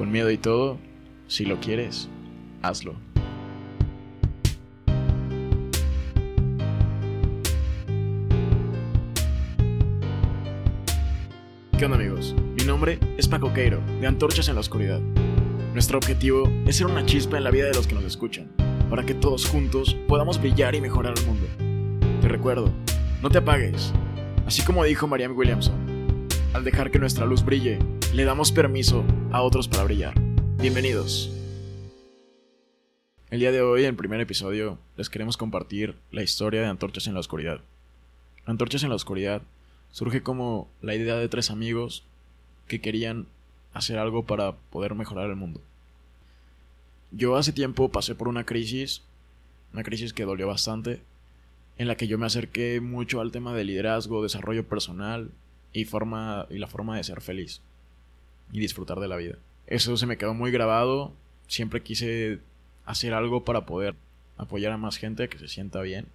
Con miedo y todo, si lo quieres, hazlo. ¿Qué onda amigos? Mi nombre es Paco Queiro, de Antorchas en la Oscuridad. Nuestro objetivo es ser una chispa en la vida de los que nos escuchan, para que todos juntos podamos brillar y mejorar el mundo. Te recuerdo, no te apagues. Así como dijo Marianne Williamson, al dejar que nuestra luz brille, le damos permiso a otros para brillar. Bienvenidos. El día de hoy, en primer episodio, les queremos compartir la historia de Antorchas en la Oscuridad. Antorchas en la Oscuridad surge como la idea de tres amigos que querían hacer algo para poder mejorar el mundo. Yo hace tiempo pasé por una crisis, una crisis que dolió bastante, en la que yo me acerqué mucho al tema de liderazgo, desarrollo personal y, forma, y la forma de ser feliz y disfrutar de la vida. Eso se me quedó muy grabado, siempre quise hacer algo para poder apoyar a más gente que se sienta bien.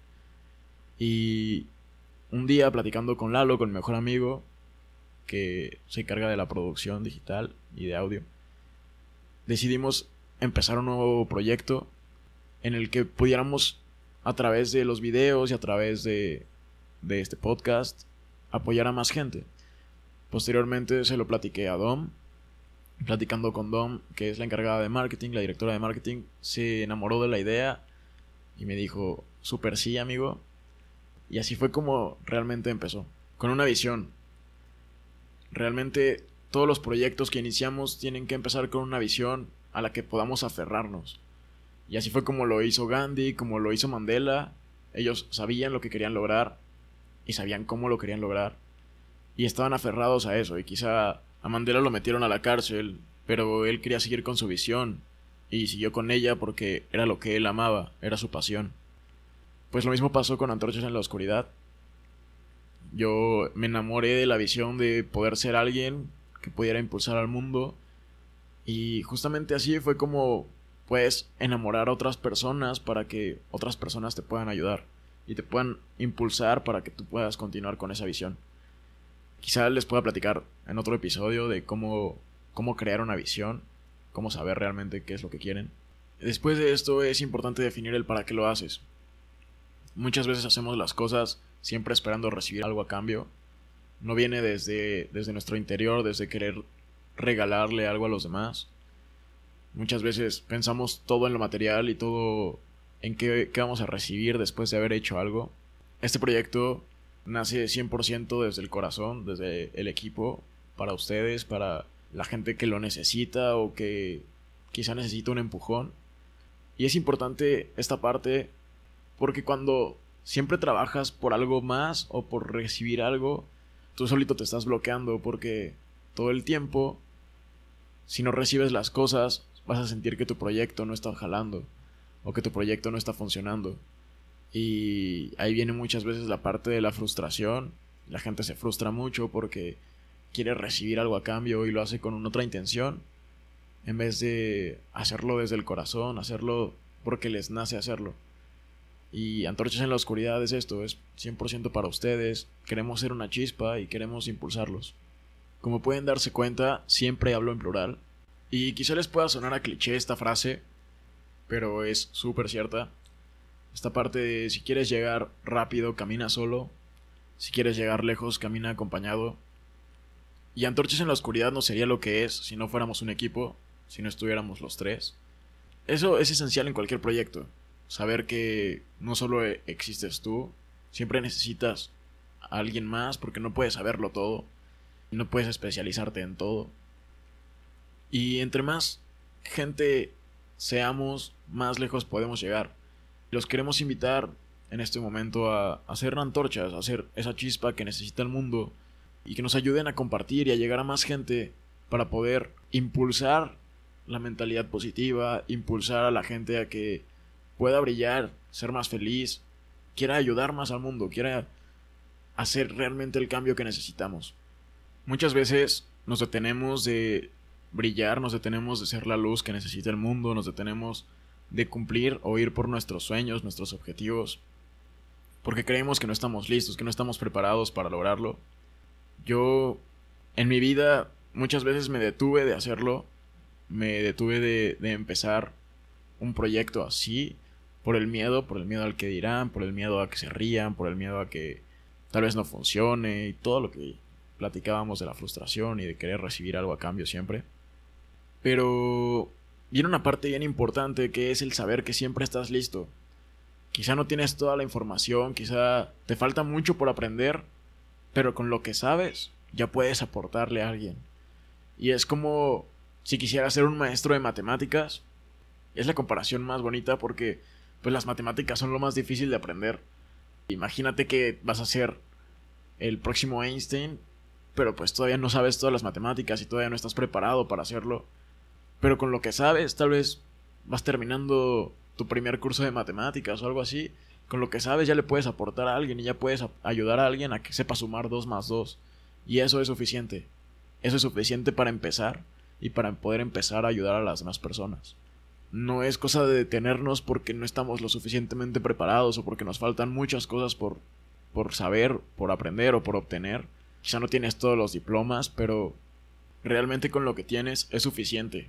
Y un día platicando con Lalo, con mi mejor amigo, que se encarga de la producción digital y de audio, decidimos empezar un nuevo proyecto en el que pudiéramos, a través de los videos y a través de, de este podcast, apoyar a más gente. Posteriormente se lo platiqué a Dom. Platicando con Dom, que es la encargada de marketing, la directora de marketing, se enamoró de la idea y me dijo, super sí, amigo. Y así fue como realmente empezó, con una visión. Realmente todos los proyectos que iniciamos tienen que empezar con una visión a la que podamos aferrarnos. Y así fue como lo hizo Gandhi, como lo hizo Mandela. Ellos sabían lo que querían lograr y sabían cómo lo querían lograr. Y estaban aferrados a eso. Y quizá a Mandela lo metieron a la cárcel, pero él quería seguir con su visión. Y siguió con ella porque era lo que él amaba, era su pasión. Pues lo mismo pasó con Antorchas en la Oscuridad. Yo me enamoré de la visión de poder ser alguien que pudiera impulsar al mundo. Y justamente así fue como puedes enamorar a otras personas para que otras personas te puedan ayudar y te puedan impulsar para que tú puedas continuar con esa visión. Quizá les pueda platicar en otro episodio de cómo, cómo crear una visión, cómo saber realmente qué es lo que quieren. Después de esto es importante definir el para qué lo haces. Muchas veces hacemos las cosas siempre esperando recibir algo a cambio. No viene desde, desde nuestro interior, desde querer regalarle algo a los demás. Muchas veces pensamos todo en lo material y todo en qué, qué vamos a recibir después de haber hecho algo. Este proyecto nace 100% desde el corazón, desde el equipo, para ustedes, para la gente que lo necesita o que quizá necesita un empujón. Y es importante esta parte porque cuando siempre trabajas por algo más o por recibir algo, tú solito te estás bloqueando porque todo el tiempo, si no recibes las cosas, vas a sentir que tu proyecto no está jalando o que tu proyecto no está funcionando. Y ahí viene muchas veces la parte de la frustración. La gente se frustra mucho porque quiere recibir algo a cambio y lo hace con otra intención. En vez de hacerlo desde el corazón, hacerlo porque les nace hacerlo. Y Antorchas en la Oscuridad es esto, es 100% para ustedes. Queremos ser una chispa y queremos impulsarlos. Como pueden darse cuenta, siempre hablo en plural. Y quizá les pueda sonar a cliché esta frase, pero es súper cierta. Esta parte de si quieres llegar rápido, camina solo. Si quieres llegar lejos, camina acompañado. Y Antorchas en la Oscuridad no sería lo que es si no fuéramos un equipo, si no estuviéramos los tres. Eso es esencial en cualquier proyecto. Saber que no solo existes tú, siempre necesitas a alguien más porque no puedes saberlo todo, no puedes especializarte en todo. Y entre más gente seamos, más lejos podemos llegar. Los queremos invitar en este momento a, hacer antorchas, a hacer esa chispa que necesita el mundo y que nos ayuden a compartir y a llegar a más gente para poder impulsar la mentalidad positiva, impulsar a la gente a que pueda brillar, ser más feliz, quiera ayudar más al mundo, quiera hacer realmente el cambio que necesitamos. Muchas veces nos detenemos de brillar, nos detenemos de ser la luz que necesita el mundo, nos detenemos de cumplir o ir por nuestros sueños, nuestros objetivos, porque creemos que no estamos listos, que no estamos preparados para lograrlo. Yo, en mi vida, muchas veces me detuve de hacerlo me detuve de, de empezar un proyecto así por el miedo, por el miedo al que dirán, por el miedo a que se rían, por el miedo a que tal vez no funcione y todo lo que platicábamos de la frustración y de querer recibir algo a cambio siempre. Pero viene una parte bien importante que es el saber que siempre estás listo. Quizá no tienes toda la información, quizá te falta mucho por aprender, pero con lo que sabes ya puedes aportarle a alguien. Y es como si quisiera ser un maestro de matemáticas. Es la comparación más bonita porque pues las matemáticas son lo más difícil de aprender. Imagínate que vas a ser el próximo Einstein, pero pues todavía no sabes todas las matemáticas y todavía no estás preparado para hacerlo. Pero con lo que sabes, tal vez vas terminando tu primer curso de matemáticas o algo así. Con lo que sabes ya le puedes aportar a alguien y ya puedes ayudar a alguien a que sepa sumar 2 más 2. Y eso es suficiente. Eso es suficiente para empezar y para poder empezar a ayudar a las demás personas. No es cosa de detenernos porque no estamos lo suficientemente preparados o porque nos faltan muchas cosas por, por saber, por aprender o por obtener. Quizá no tienes todos los diplomas, pero realmente con lo que tienes es suficiente.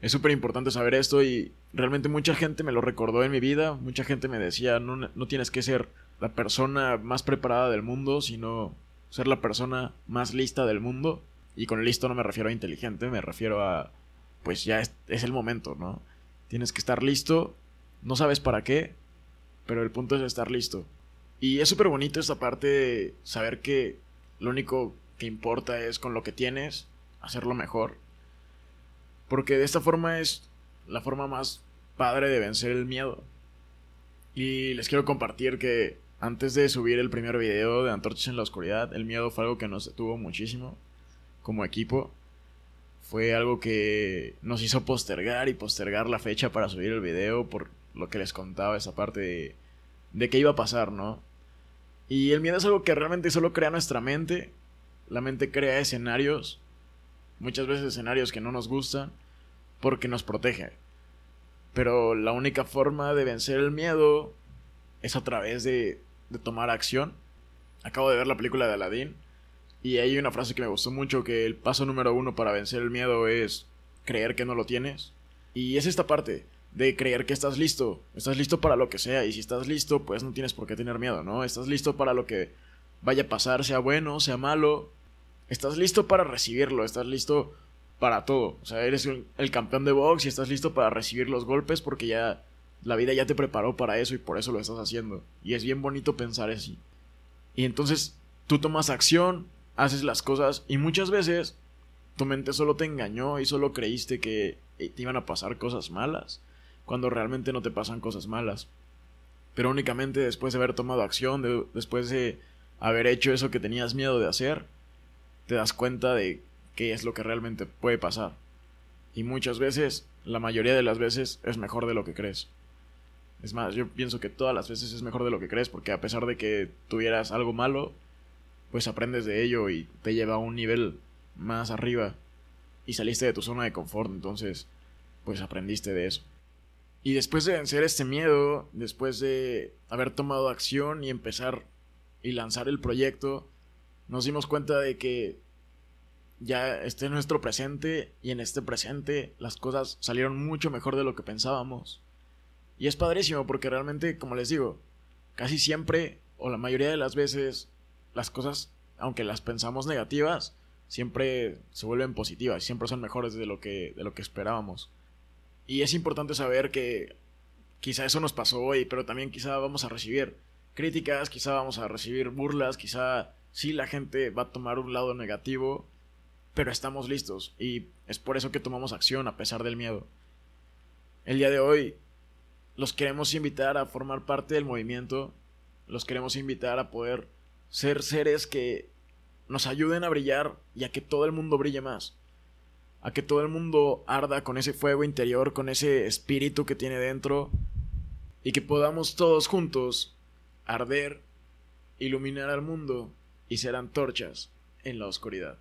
Es súper importante saber esto y realmente mucha gente me lo recordó en mi vida. Mucha gente me decía, no, no tienes que ser la persona más preparada del mundo, sino ser la persona más lista del mundo. Y con listo no me refiero a inteligente, me refiero a, pues ya es, es el momento, ¿no? Tienes que estar listo, no sabes para qué, pero el punto es estar listo. Y es súper bonito esta parte de saber que lo único que importa es con lo que tienes, hacerlo mejor. Porque de esta forma es la forma más padre de vencer el miedo. Y les quiero compartir que antes de subir el primer video de Antorchas en la Oscuridad, el miedo fue algo que nos detuvo muchísimo como equipo. Fue algo que nos hizo postergar y postergar la fecha para subir el video por lo que les contaba esa parte de, de qué iba a pasar, ¿no? Y el miedo es algo que realmente solo crea nuestra mente. La mente crea escenarios, muchas veces escenarios que no nos gustan, porque nos protege. Pero la única forma de vencer el miedo es a través de, de tomar acción. Acabo de ver la película de Aladdin y hay una frase que me gustó mucho, que el paso número uno para vencer el miedo es creer que no lo tienes. Y es esta parte de creer que estás listo. Estás listo para lo que sea. Y si estás listo, pues no tienes por qué tener miedo, ¿no? Estás listo para lo que vaya a pasar, sea bueno, sea malo. Estás listo para recibirlo. Estás listo para todo. O sea, eres el campeón de box y estás listo para recibir los golpes porque ya la vida ya te preparó para eso y por eso lo estás haciendo. Y es bien bonito pensar así. Y entonces tú tomas acción, haces las cosas y muchas veces tu mente solo te engañó y solo creíste que eh, te iban a pasar cosas malas, cuando realmente no te pasan cosas malas. Pero únicamente después de haber tomado acción, después de haber hecho eso que tenías miedo de hacer, te das cuenta de qué es lo que realmente puede pasar. Y muchas veces, la mayoría de las veces, es mejor de lo que crees. Es más, yo pienso que todas las veces es mejor de lo que crees, porque a pesar de que tuvieras algo malo, pues aprendes de ello y te lleva a un nivel más arriba y saliste de tu zona de confort, entonces pues aprendiste de eso. Y después de vencer este miedo, después de haber tomado acción y empezar y lanzar el proyecto, nos dimos cuenta de que ya este es nuestro presente y en este presente las cosas salieron mucho mejor de lo que pensábamos. Y es padrísimo porque realmente, como les digo, casi siempre o la mayoría de las veces las cosas, aunque las pensamos negativas, siempre se vuelven positivas, siempre son mejores de lo que, de lo que esperábamos. Y es importante saber que quizá eso nos pasó hoy, pero también quizá vamos a recibir críticas, quizá vamos a recibir burlas, quizá sí la gente va a tomar un lado negativo, pero estamos listos y es por eso que tomamos acción a pesar del miedo. El día de hoy los queremos invitar a formar parte del movimiento, los queremos invitar a poder ser seres que nos ayuden a brillar y a que todo el mundo brille más. A que todo el mundo arda con ese fuego interior, con ese espíritu que tiene dentro. Y que podamos todos juntos arder, iluminar al mundo y ser antorchas en la oscuridad.